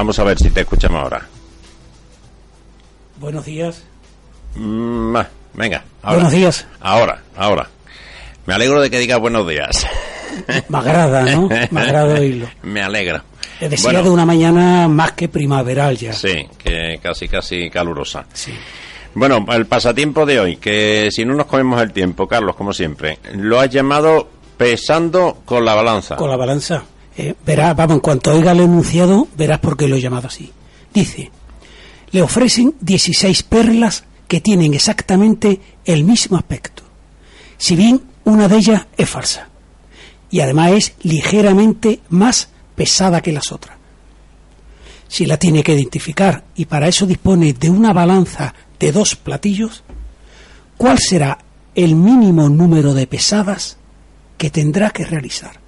Vamos a ver si te escuchamos ahora. Buenos días. Mm, venga, ahora. Buenos días. Ahora, ahora. Me alegro de que digas buenos días. Me agrada, ¿no? Me agrada oírlo. Me alegra. Te decía Bueno. de una mañana más que primaveral ya. Sí, que casi, casi calurosa. Sí. Bueno, el pasatiempo de hoy, que si no nos comemos el tiempo, Carlos, como siempre, lo has llamado pesando con la balanza. Con la balanza. Eh, vamos, en cuanto oiga el enunciado, verás por qué lo he llamado así. Dice, le ofrecen 16 perlas que tienen exactamente el mismo aspecto. Si bien una de ellas es falsa. Y además es ligeramente más pesada que las otras. Si la tiene que identificar y para eso dispone de una balanza de dos platillos, ¿cuál será el mínimo número de pesadas que tendrá que realizar?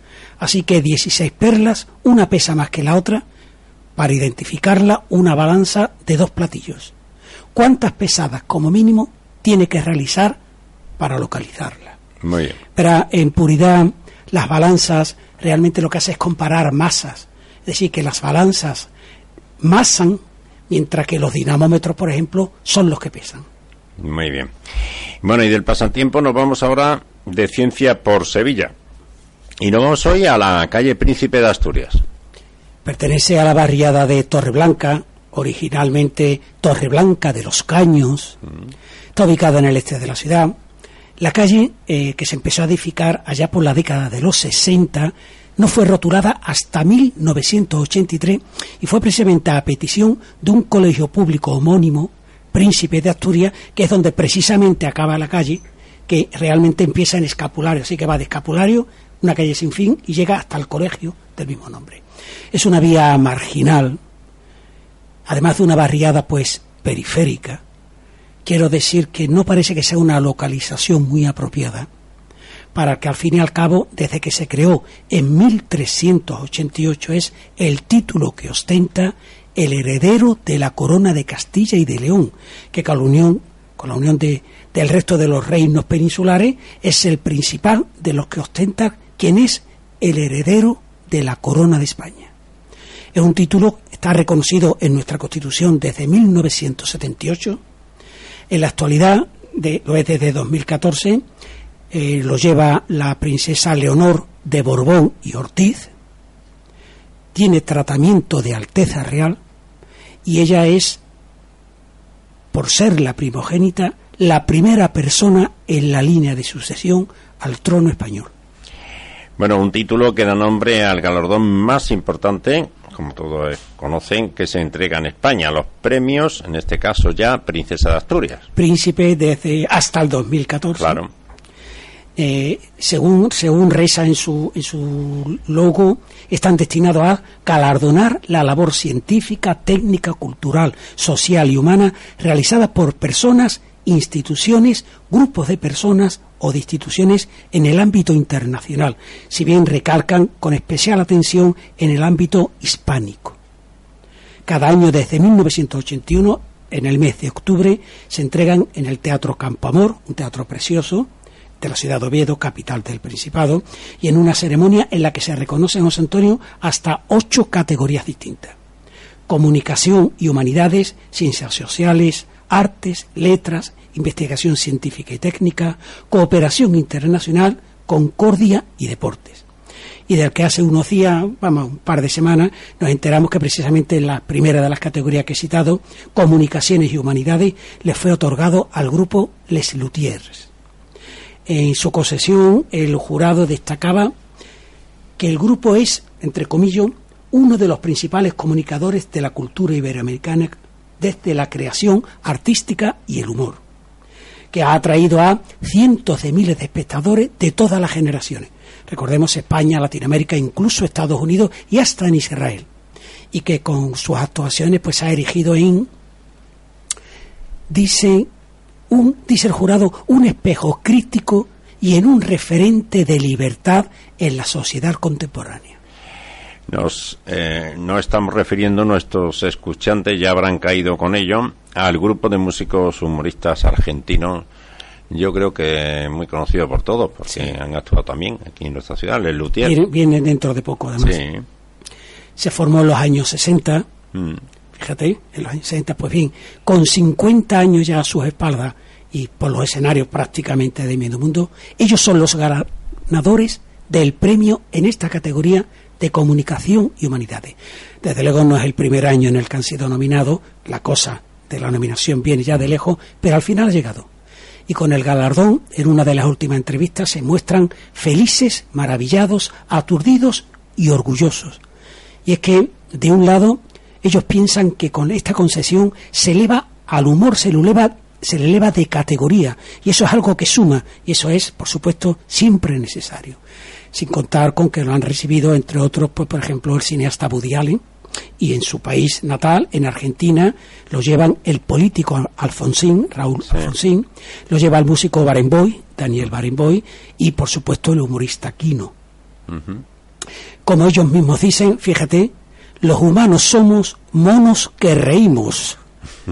Así que 16 perlas, una pesa más que la otra, para identificarla una balanza de dos platillos. ¿Cuántas pesadas como mínimo tiene que realizar para localizarla? Muy bien. Pero en puridad, las balanzas realmente lo que hace es comparar masas. Es decir, que las balanzas masan, mientras que los dinamómetros, por ejemplo, son los que pesan. Muy bien. Bueno, y del pasatiempo nos vamos ahora de ciencia por Sevilla. Y nos vamos hoy a la calle Príncipe de Asturias. Pertenece a la barriada de Torreblanca, originalmente Torreblanca de los Caños. Está ubicada en el este de la ciudad. La calle, eh, que se empezó a edificar allá por la década de los 60, no fue rotulada hasta 1983 y fue precisamente a petición de un colegio público homónimo, Príncipe de Asturias, que es donde precisamente acaba la calle, que realmente empieza en escapulario, así que va de escapulario, una calle sin fin, y llega hasta el colegio del mismo nombre. Es una vía marginal, además de una barriada pues periférica. Quiero decir que no parece que sea una localización muy apropiada para que al fin y al cabo, desde que se creó en 1388, es el título que ostenta el heredero de la corona de Castilla y de León, que con la unión, con la unión de, del resto de los reinos peninsulares es el principal de los que ostenta quien es el heredero de la corona de España. Es un título que está reconocido en nuestra Constitución desde 1978. En la actualidad, de, lo es desde 2014, eh, lo lleva la princesa Leonor de Borbón y Ortiz. Tiene tratamiento de Alteza Real y ella es, por ser la primogénita, la primera persona en la línea de sucesión al trono español. Bueno, un título que da nombre al galardón más importante, como todos conocen, que se entrega en España, los premios, en este caso ya Princesa de Asturias. Príncipe desde hasta el 2014. Claro. Eh, según, según reza en su, en su logo, están destinados a galardonar la labor científica, técnica, cultural, social y humana realizada por personas, instituciones, grupos de personas o de instituciones en el ámbito internacional, si bien recalcan con especial atención en el ámbito hispánico. Cada año desde 1981, en el mes de octubre, se entregan en el Teatro Campoamor, un teatro precioso, de la ciudad de Oviedo, capital del Principado, y en una ceremonia en la que se reconoce en José Antonio hasta ocho categorías distintas. Comunicación y humanidades, ciencias sociales, artes, letras, investigación científica y técnica, cooperación internacional, concordia y deportes. Y del que hace unos días, vamos, un par de semanas, nos enteramos que precisamente en la primera de las categorías que he citado, comunicaciones y humanidades, le fue otorgado al grupo Les Luthiers. En su concesión, el jurado destacaba que el grupo es, entre comillas, uno de los principales comunicadores de la cultura iberoamericana desde la creación artística y el humor, que ha atraído a cientos de miles de espectadores de todas las generaciones. Recordemos España, Latinoamérica, incluso Estados Unidos y hasta en Israel. Y que con sus actuaciones pues ha erigido en, dice, un, dice el jurado, un espejo crítico y en un referente de libertad en la sociedad contemporánea. Nos, eh, no estamos refiriendo, nuestros escuchantes ya habrán caído con ello, al grupo de músicos humoristas argentinos, yo creo que muy conocido por todos, porque Sí. han actuado también aquí en nuestra ciudad, Les. Viene, viene dentro de poco, además. Sí, Se formó en los años 60 Mm. Fíjate, en los años 60, pues bien, con 50 años ya a sus espaldas y por los escenarios prácticamente de medio mundo, ellos son los ganadores del premio en esta categoría de comunicación y humanidades. Desde luego no es el primer año en el que han sido nominados, la cosa de la nominación viene ya de lejos, pero al final ha llegado. Y con el galardón, en una de las últimas entrevistas, se muestran felices, maravillados, aturdidos y orgullosos. Y es que, de un lado, ellos piensan que con esta concesión se eleva al humor, se le eleva, se le eleva de categoría, y eso es algo que suma, y eso es, por supuesto, siempre necesario. Sin contar con que lo han recibido, entre otros, pues, por ejemplo, el cineasta Woody Allen, y en su país natal, en Argentina, lo llevan el político Alfonsín, Raúl Alfonsín, lo lleva el músico Barenboy, Daniel Barenboy, y por supuesto el humorista Quino. Como ellos mismos dicen, fíjate, los humanos somos monos que reímos.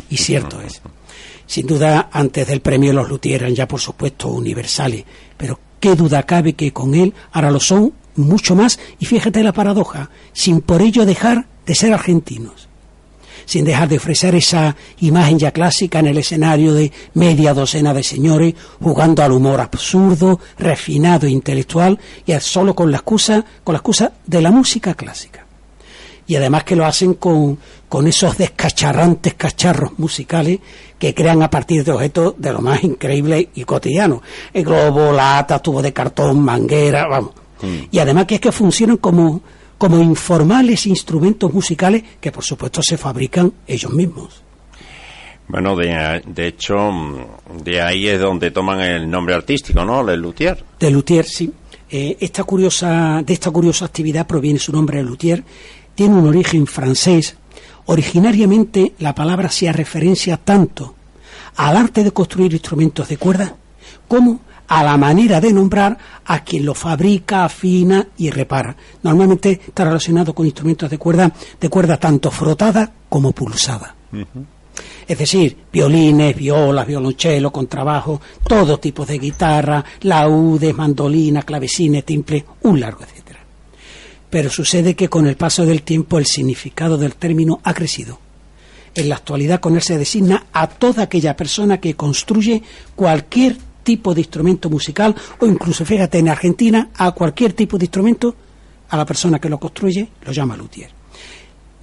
Y cierto es. Sin duda, antes del premio los Luthier eran ya, por supuesto, universales, pero qué duda cabe que con él ahora lo son mucho más, y fíjate la paradoja, sin por ello dejar de ser argentinos, sin dejar de ofrecer esa imagen ya clásica en el escenario de media docena de señores jugando al humor absurdo, refinado e intelectual, y solo con la excusa, con la excusa de la música clásica. Y además que lo hacen con, con esos descacharrantes cacharros musicales que crean a partir de objetos de lo más increíble y cotidiano. El globo, lata, tubo de cartón, manguera, vamos, Mm. Y además que es que funcionan como, como informales instrumentos musicales que por supuesto se fabrican ellos mismos. Bueno, de, de, hecho, de ahí es donde toman el nombre artístico, ¿no? De luthier. De luthier, sí. Eh, esta curiosa, de esta curiosa actividad proviene su nombre de luthier. Tiene un origen francés. Originariamente la palabra hacía referencia tanto al arte de construir instrumentos de cuerda como a la manera de nombrar a quien lo fabrica, afina y repara. Normalmente está relacionado con instrumentos de cuerda, de cuerda tanto frotada como pulsada. Es decir, violines, violas, violonchelo, contrabajo, todo tipo de guitarra, laudes, mandolina, clavecines, timple, un largo etcétera. Pero sucede que con el paso del tiempo el significado del término ha crecido. En la actualidad con él se designa a toda aquella persona que construye cualquier tipo de instrumento musical o incluso, fíjate, en Argentina a cualquier tipo de instrumento, a la persona que lo construye lo llama luthier.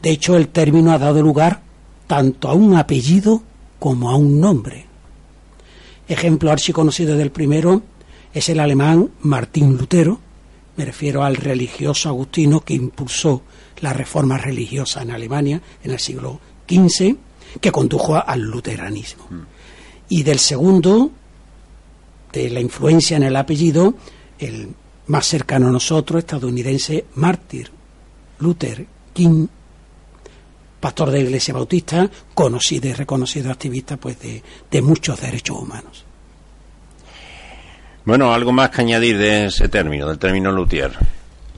De hecho, el término ha dado lugar tanto a un apellido como a un nombre. Ejemplo archiconocido del primero es el alemán Martín Lutero, me refiero al religioso agustino que impulsó la reforma religiosa en Alemania en el siglo XV, que condujo al luteranismo. Mm. Y del segundo, de la influencia en el apellido, el más cercano a nosotros, estadounidense, mártir Luther King, pastor de la Iglesia Bautista, conocido y reconocido activista pues de, de muchos derechos humanos. Bueno, algo más que añadir de ese término, del término luthier.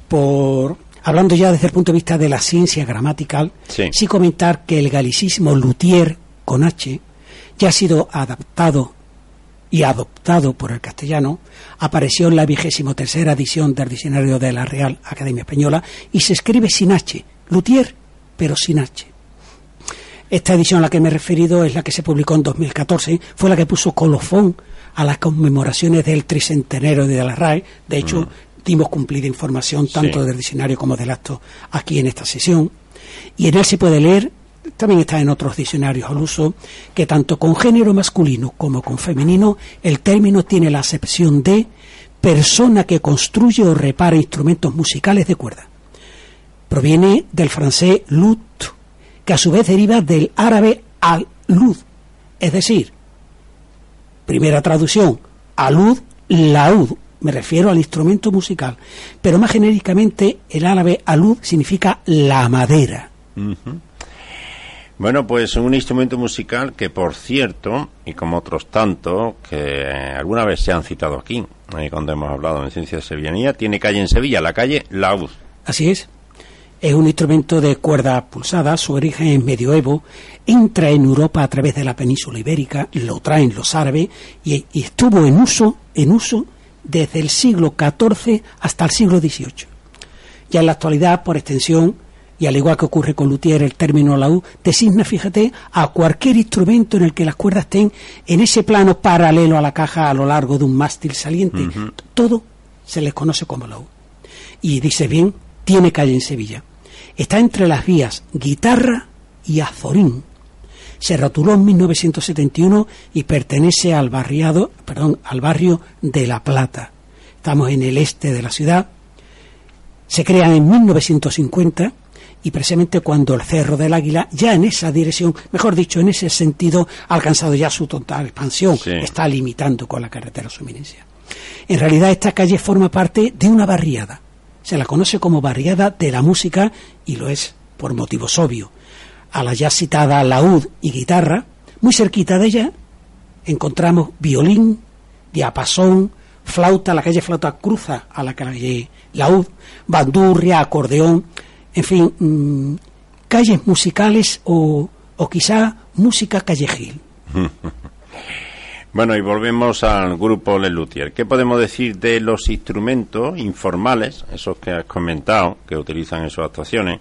Por hablando ya desde el punto de vista de la ciencia gramatical, sí, comentar que el galicismo luthier con H ya ha sido adaptado y adoptado por el castellano, apareció en la vigésimo tercera edición del diccionario de la Real Academia Española y se escribe sin H, Luthier, pero sin H. Esta edición a la que me he referido es la que se publicó en 2014, fue la que puso colofón a las conmemoraciones del tricentenario de la RAE. De hecho, mm. dimos cumplida información tanto del diccionario como del acto aquí en esta sesión. Y en él se puede leer también está en otros diccionarios al uso, que tanto con género masculino como con femenino el término tiene la acepción de persona que construye o repara instrumentos musicales de cuerda. Proviene del francés lut, que a su vez deriva del árabe al-lud, es decir, primera traducción, alud, laud, me refiero al instrumento musical, pero más genéricamente el árabe alud significa la madera. Bueno, pues un instrumento musical que, por cierto, y como otros tantos que alguna vez se han citado aquí, cuando hemos hablado en Ciencia de Sevillanía, tiene calle en Sevilla, la calle Laud. Así es. Es un instrumento de cuerda pulsada, su origen es medioevo, entra en Europa a través de la península ibérica, lo traen los árabes y, y estuvo en uso, en uso desde el siglo XIV hasta el siglo XVIII. Ya en la actualidad, por extensión, y al igual que ocurre con Luthier, el término laúd designa, fíjate, a cualquier instrumento en el que las cuerdas estén en ese plano paralelo a la caja a lo largo de un mástil saliente. Todo se les conoce como laúd. Y dice bien, tiene calle en Sevilla. Está entre las vías Guitarra y Azorín. Se rotuló en 1971 y pertenece al barriado, perdón, al barrio de La Plata. Estamos en el este de la ciudad. Se crea en 1950 y precisamente cuando el Cerro del Águila, ya en esa dirección, mejor dicho, en ese sentido, ha alcanzado ya su total expansión, está limitando con la carretera su eminencia. En realidad esta calle forma parte de una barriada. Se la conoce como barriada de la música y lo es por motivos obvios. A la ya citada laúd y guitarra, muy cerquita de ella encontramos violín, diapasón, flauta, la calle flauta cruza a la calle laúd, bandurria, acordeón, en fin, mm, calles musicales o, o quizá música callejil. Bueno, y volvemos al grupo Lelutier. ¿Qué podemos decir de los instrumentos informales, esos que has comentado, que utilizan en sus actuaciones,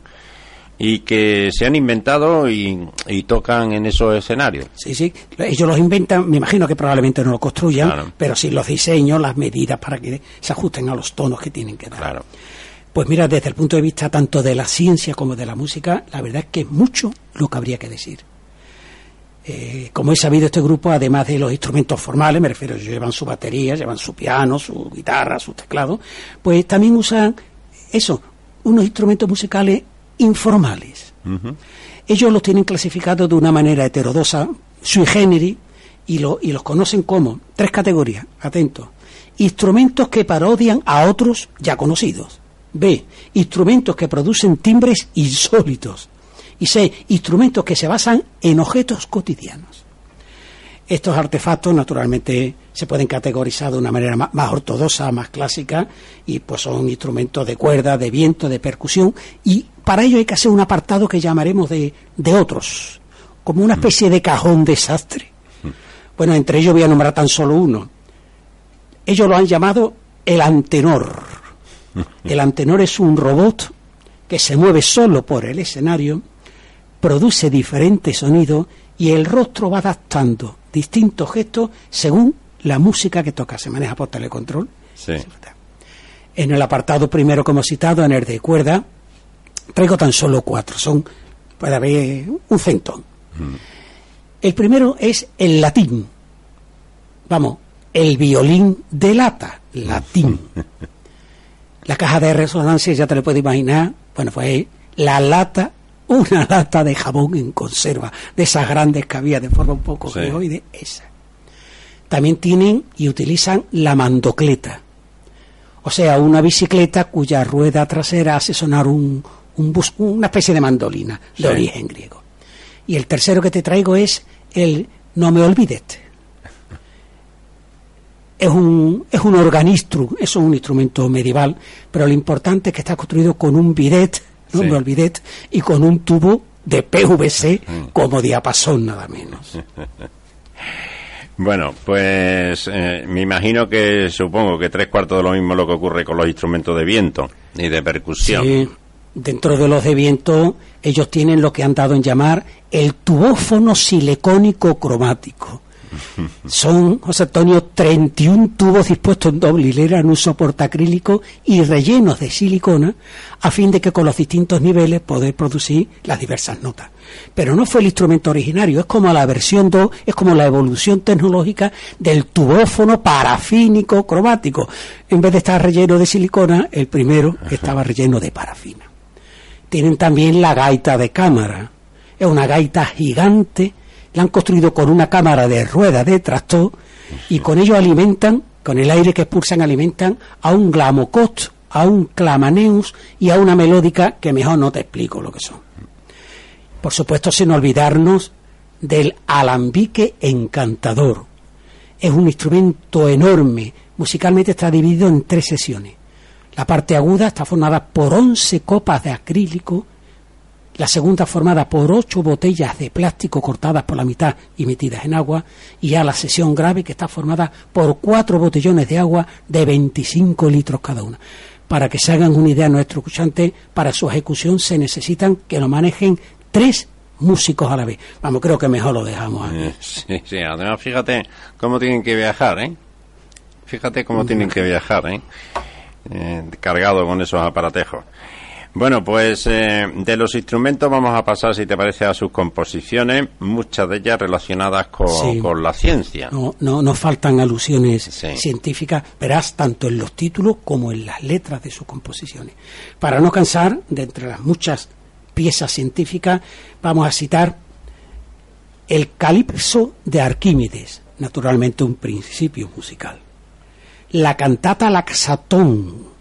y que se han inventado y, tocan en esos escenarios? Sí, sí, ellos los inventan, me imagino que probablemente no lo construyan, pero sí los diseños, las medidas para que se ajusten a los tonos que tienen que dar. Claro. Pues mira, desde el punto de vista tanto de la ciencia como de la música, la verdad es que es mucho lo que habría que decir. Eh, como he sabido, este grupo, además de los instrumentos formales, me refiero, llevan su batería, llevan su piano, su guitarra, su teclado, pues también usan eso, unos instrumentos musicales informales. Ellos los tienen clasificados de una manera heterodosa, sui generis, y, lo, y los conocen como tres categorías, atentos, instrumentos que parodian a otros ya conocidos. B. Instrumentos que producen timbres insólitos y seis, instrumentos que se basan en objetos cotidianos. Estos artefactos, naturalmente, se pueden categorizar de una manera más, ortodoxa, más clásica, y pues son instrumentos de cuerda, de viento, de percusión, y para ello hay que hacer un apartado que llamaremos de, de otros, como una especie de cajón desastre. Bueno, entre ellos voy a nombrar tan solo uno. Ellos lo han llamado el antenor. El antenor es un robot que se mueve solo por el escenario produce diferentes sonidos y el rostro va adaptando distintos gestos según la música que toca. Se maneja por telecontrol. En el apartado primero, como citado, en el de cuerda, traigo tan solo cuatro. Son, puede haber un centón. Mm. El primero es el latín. Vamos, el violín de lata, latín. la caja de resonancia, ya te lo puedes imaginar, bueno, pues la lata una lata de jabón en conserva, de esas grandes que había de forma un poco sí. geoide, esa. También tienen y utilizan la mandocleta, o sea, una bicicleta cuya rueda trasera hace sonar un, un bus, una especie de mandolina de origen griego. Y el tercero que te traigo es el No me olvides. Es un, es un organistrum, es un instrumento medieval, pero lo importante es que está construido con un bidet no me olvidé, y con un tubo de PVC mm. como diapasón nada menos. Bueno, pues eh, me imagino que supongo que tres cuartos de lo mismo lo que ocurre con los instrumentos de viento y de percusión. Sí, dentro de los de viento ellos tienen lo que han dado en llamar el tubófono silicónico cromático son, José Antonio, 31 tubos dispuestos en doble hilera en un soporte acrílico y rellenos de silicona a fin de que con los distintos niveles poder producir las diversas notas. Pero no fue el instrumento originario, es como la versión 2, es como la evolución tecnológica del tubófono parafínico cromático. En vez de estar relleno de silicona, el primero estaba relleno de parafina. Tienen también la gaita de cámara. Es una gaita gigante la han construido con una cámara de rueda de tractor y con ello alimentan, con el aire que expulsan, alimentan a un glamocot, a un clamaneus y a una melódica que mejor no te explico lo que son. Por supuesto, sin olvidarnos del alambique encantador. Es un instrumento enorme, musicalmente está dividido en tres sesiones. La parte aguda está formada por once copas de acrílico la segunda formada por ocho botellas de plástico cortadas por la mitad y metidas en agua, y ya la sesión grave que está formada por cuatro botellones de agua de 25 litros cada una. para que se hagan una idea nuestros escuchantes, para su ejecución se necesitan que lo manejen tres músicos a la vez. Vamos, creo que mejor lo dejamos aquí. Sí, sí, además fíjate cómo tienen que viajar, ¿eh? Fíjate cómo tienen que viajar, ¿eh? eh cargado con esos aparatejos. Bueno, pues eh, de los instrumentos vamos a pasar, si te parece, a sus composiciones, muchas de ellas relacionadas con, la ciencia. No, no, no faltan alusiones científicas, verás, tanto en los títulos como en las letras de sus composiciones. Para no cansar, de entre las muchas piezas científicas, vamos a citar el Calipso de Arquímedes, naturalmente un principio musical. La cantata Laxatón,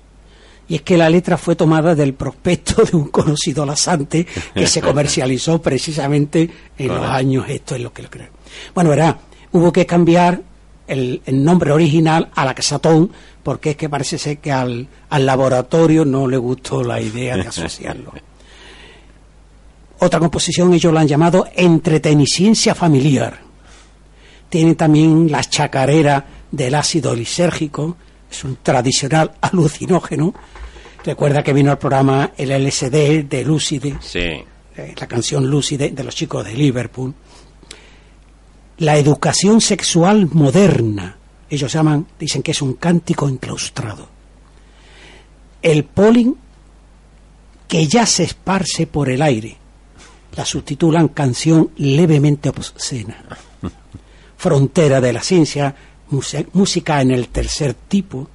y es que la letra fue tomada del prospecto de un conocido lasante que se comercializó precisamente en los años esto es lo que lo creo. Bueno, verá, hubo que cambiar el, nombre original a la Casatón porque es que parece ser que al, al laboratorio no le gustó la idea de asociarlo. Otra composición ellos la han llamado Entreteniciencia Familiar. Tiene también la chacarera del ácido lisérgico, es un tradicional alucinógeno Recuerda que vino al programa el LSD de Lucide, sí. Eh, la canción Lucide de los chicos de Liverpool. La educación sexual moderna, ellos llaman, dicen que es un cántico enclaustrado. El polen que ya se esparce por el aire, la subtitulan canción levemente obscena. Frontera de la ciencia, música en el tercer tipo,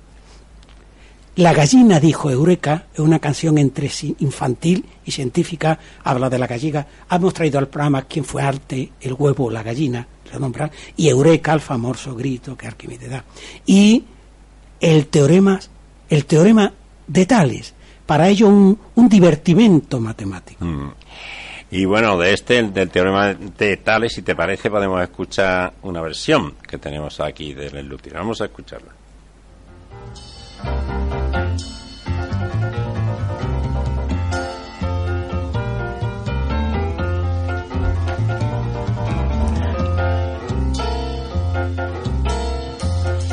la gallina dijo Eureka, es una canción entre infantil y científica, habla de la galliga. Hemos traído al programa quién fue arte, el huevo, la gallina, lo nombran, y Eureka, el famoso grito que Arquímedes da. Y el teorema, el teorema de Tales, para ello un, divertimento matemático. Mm. Y bueno, de este, del teorema de Tales, si te parece, podemos escuchar una versión que tenemos aquí del Luthier. Vamos a escucharla.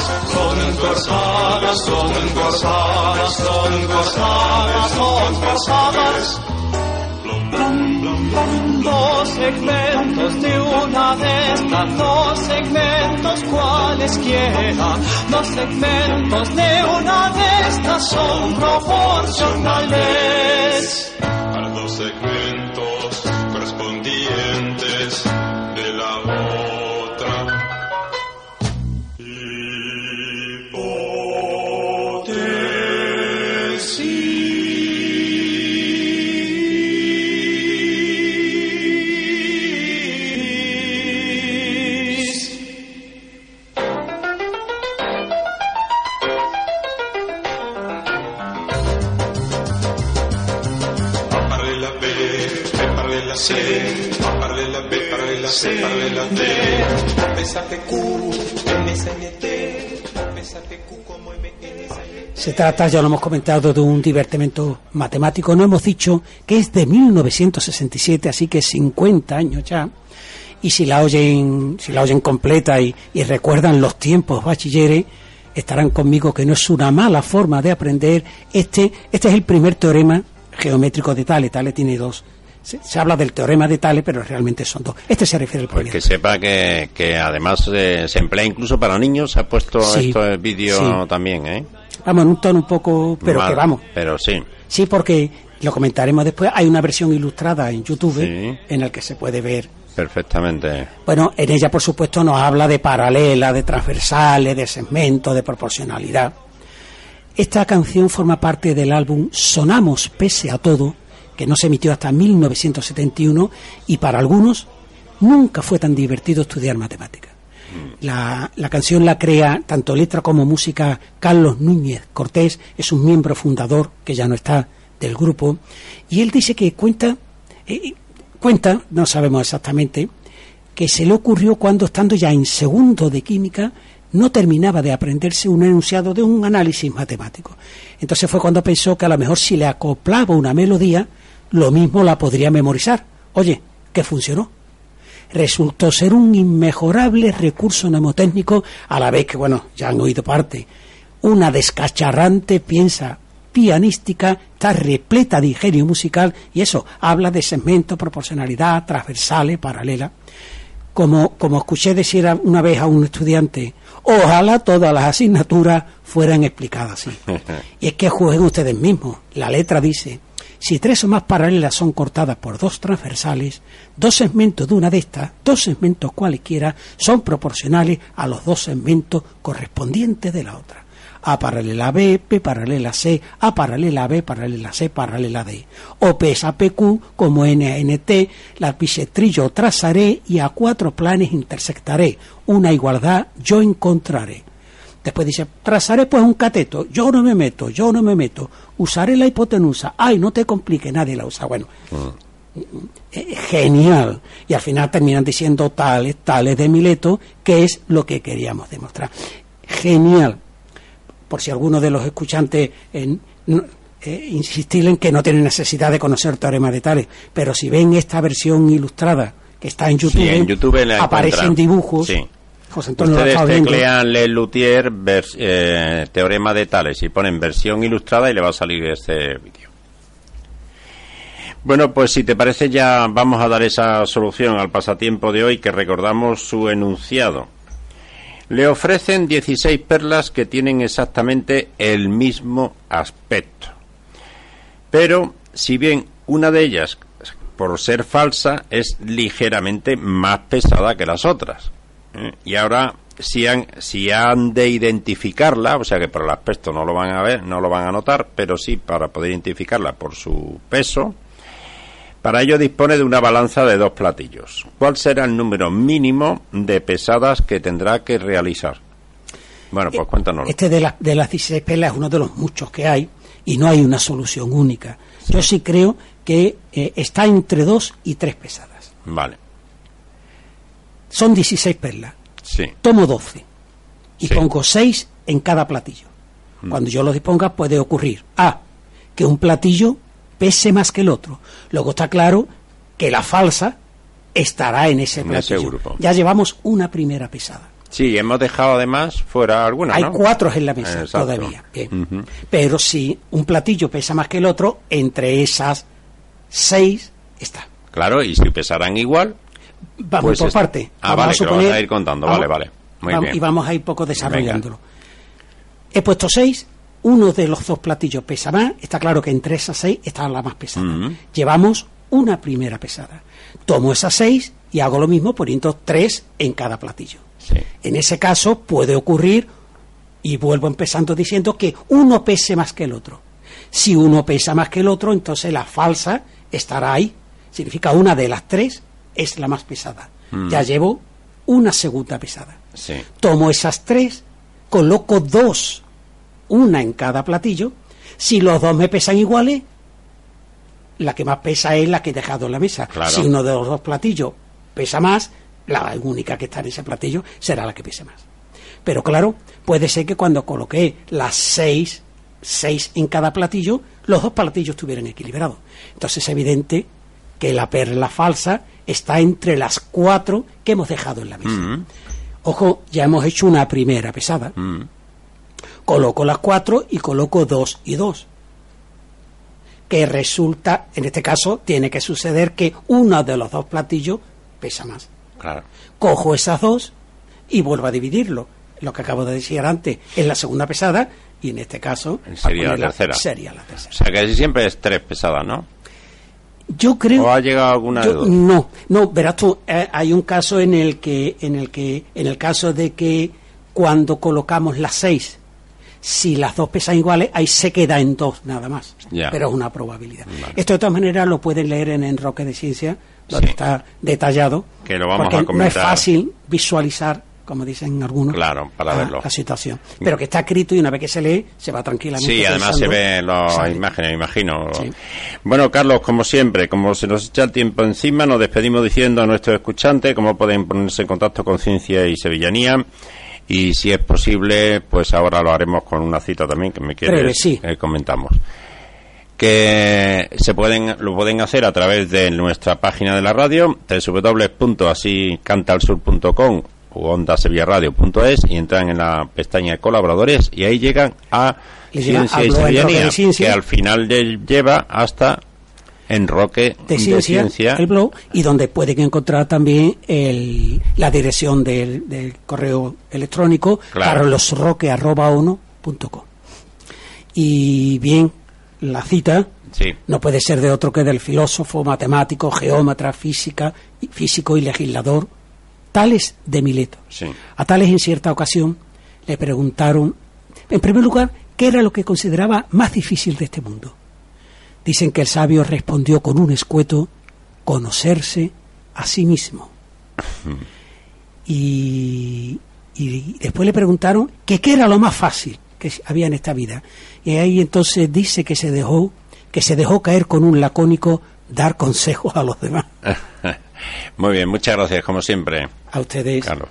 son cortadas, son cortadas, son cortadas, son cortadas. Dos segmentos de una de estas, dos segmentos cualesquiera, dos segmentos de una de estas son proporcionales. Se trata, ya lo hemos comentado, de un divertimento matemático. No hemos dicho que es de 1967, así que 50 años ya. Y si la oyen, si la oyen completa y, y recuerdan los tiempos bachilleres, estarán conmigo que no es una mala forma de aprender. Este, este es el primer teorema geométrico de Tale. Tale tiene dos se, habla del teorema de Tales, pero realmente son dos. Este se refiere al pues que sepa que, que además eh, se emplea incluso para niños, se ha puesto esto vídeo también, ¿eh? Vamos, en un tono un poco, pero que vamos. Pero sí. Sí, porque lo comentaremos después. Hay una versión ilustrada en YouTube en la que se puede ver. Perfectamente. Bueno, en ella, por supuesto, nos habla de paralela, de transversales, de segmentos, de proporcionalidad. Esta canción forma parte del álbum Sonamos pese a todo, no se emitió hasta 1971 y para algunos nunca fue tan divertido estudiar matemáticas. La, la canción la crea tanto letra como música Carlos Núñez Cortés, es un miembro fundador que ya no está del grupo, y él dice que cuenta, eh, cuenta, no sabemos exactamente, que se le ocurrió cuando estando ya en segundo de química no terminaba de aprenderse un enunciado de un análisis matemático. Entonces fue cuando pensó que a lo mejor si le acoplaba una melodía, lo mismo la podría memorizar. Oye, que funcionó. Resultó ser un inmejorable recurso mnemotécnico, a la vez que, bueno, ya han oído parte, una descacharrante piensa pianística, está repleta de ingenio musical y eso habla de segmento, proporcionalidad, transversales, paralela. Como, como escuché decir una vez a un estudiante, ojalá todas las asignaturas fueran explicadas así. y es que jueguen ustedes mismos. La letra dice, si tres o más paralelas son cortadas por dos transversales, dos segmentos de una de estas, dos segmentos cualquiera, son proporcionales a los dos segmentos correspondientes de la otra. A paralela B, P paralela C, A paralela B, paralela C, paralela D. O P es a PQ, como N a NT, la bisectrillo trazaré y a cuatro planes intersectaré. Una igualdad yo encontraré. Después dice, trazaré pues un cateto, yo no me meto, yo no me meto, usaré la hipotenusa, ay, no te complique, nadie la usa. Bueno, eh, genial. Y al final terminan diciendo tales, tales de Mileto, que es lo que queríamos demostrar. Genial por si alguno de los escuchantes en, eh, insistir en que no tienen necesidad de conocer teoremas de tales, pero si ven esta versión ilustrada que está en YouTube, en YouTube aparecen dibujos. Sí. José Antonio Ustedes teclean Le Luthier eh, teorema de tales y ponen versión ilustrada y le va a salir este vídeo. Bueno, pues si te parece ya vamos a dar esa solución al pasatiempo de hoy que recordamos su enunciado. Le ofrecen 16 perlas que tienen exactamente el mismo aspecto. Pero, si bien una de ellas, por ser falsa, es ligeramente más pesada que las otras. ¿Eh? Y ahora, si han, si han de identificarla, o sea que por el aspecto no lo van a ver, no lo van a notar, pero sí para poder identificarla por su peso, para ello dispone de una balanza de dos platillos. ¿Cuál será el número mínimo de pesadas que tendrá que realizar? Bueno, pues cuéntanos. Este de, de las 16 pelas es uno de los muchos que hay y no hay una solución única. Yo sí creo que eh, está entre dos y tres pesadas. Vale. Son 16 perlas. Sí. Tomo 12 y pongo 6 en cada platillo. Mm. Cuando yo lo disponga puede ocurrir A, que un platillo pese más que el otro. Luego está claro que la falsa estará en ese, grupo. Ya llevamos una primera pesada. Sí, hemos dejado además fuera alguna. Hay cuatro en la mesa todavía. Pero si un platillo pesa más que el otro, entre esas seis está. Claro, y si pesarán igual. Vamos pues por parte. Ah, vale, a a ir contando. vale, vale. Muy bien. Y vamos a ir poco desarrollándolo. He puesto seis uno de los dos platillos pesa más, está claro que entre esas seis está la más pesada. Llevamos una primera pesada. Tomo esas seis y hago lo mismo poniendo tres en cada platillo. En ese caso puede ocurrir, y vuelvo empezando diciendo, que uno pese más que el otro. Si uno pesa más que el otro, entonces la falsa estará ahí. Significa una de las tres es la más pesada. Mm. Ya llevo una segunda pesada. Tomo esas tres, coloco dos una en cada platillo. Si los dos me pesan iguales, la que más pesa es la que he dejado en la mesa. Si uno de los dos platillos pesa más, la única que está en ese platillo será la que pese más. Pero claro, puede ser que cuando coloqué las seis, seis en cada platillo, los dos platillos estuvieran equilibrados. Entonces es evidente que la perla falsa está entre las cuatro que hemos dejado en la mesa. Mm. Ojo, ya hemos hecho una primera pesada. Mm coloco las cuatro y coloco dos y dos. Que resulta, en este caso, tiene que suceder que uno de los dos platillos pesa más. Claro. Cojo esas dos y vuelvo a dividirlo. Lo que acabo de decir antes es la segunda pesada y en este caso sería la tercera. Sería la tercera. O sea que casi siempre es tres pesadas, ¿no? Yo creo. ¿O ha llegado alguna de dos? No, no, verás tú, eh, hay un caso en el que, en el que, en el caso de que cuando colocamos las seis si las dos pesan iguales, ahí se queda en dos nada más. Pero es una probabilidad. Esto de todas maneras lo pueden leer en Enroque de Ciencia, donde está detallado. Que lo vamos porque a comentar. No es fácil visualizar como dicen algunos, Claro, para a verlo. la situación. Pero que está escrito y una vez que se lee, se va tranquilamente. Sí, además se ven las Sale. imágenes, me imagino. Sí. Bueno, Carlos, como siempre, como se nos echa el tiempo encima, nos despedimos diciendo a nuestros escuchantes cómo pueden ponerse en contacto con Ciencia y Sevillanía. Y si es posible, pues ahora lo haremos con una cita también que me quieres Breve, sí. eh, comentamos. Que se pueden, lo pueden hacer a través de nuestra página de la radio, www.asicantalsur.com o ondasevillaradio.es y entran en la pestaña de colaboradores y ahí llegan a Ciencia y de Ciencia. que al final le lleva hasta Enroque de ciencia, el blog, y donde pueden encontrar también el, la dirección del, del correo electrónico Claro. carlosroque.com. Y bien, la cita Sí. no puede ser de otro que del filósofo, matemático, geómetra, física, físico y legislador, Tales de Mileto. Sí. A Tales en cierta ocasión le preguntaron, en primer lugar, qué era lo que consideraba más difícil de este mundo. Dicen que el sabio respondió con un escueto, conocerse a sí mismo. Y, y después le preguntaron que qué era lo más fácil que había en esta vida. Y ahí entonces dice que se dejó, que se dejó caer con un lacónico dar consejos a los demás. Muy bien, muchas gracias, como siempre, A ustedes. Carlos.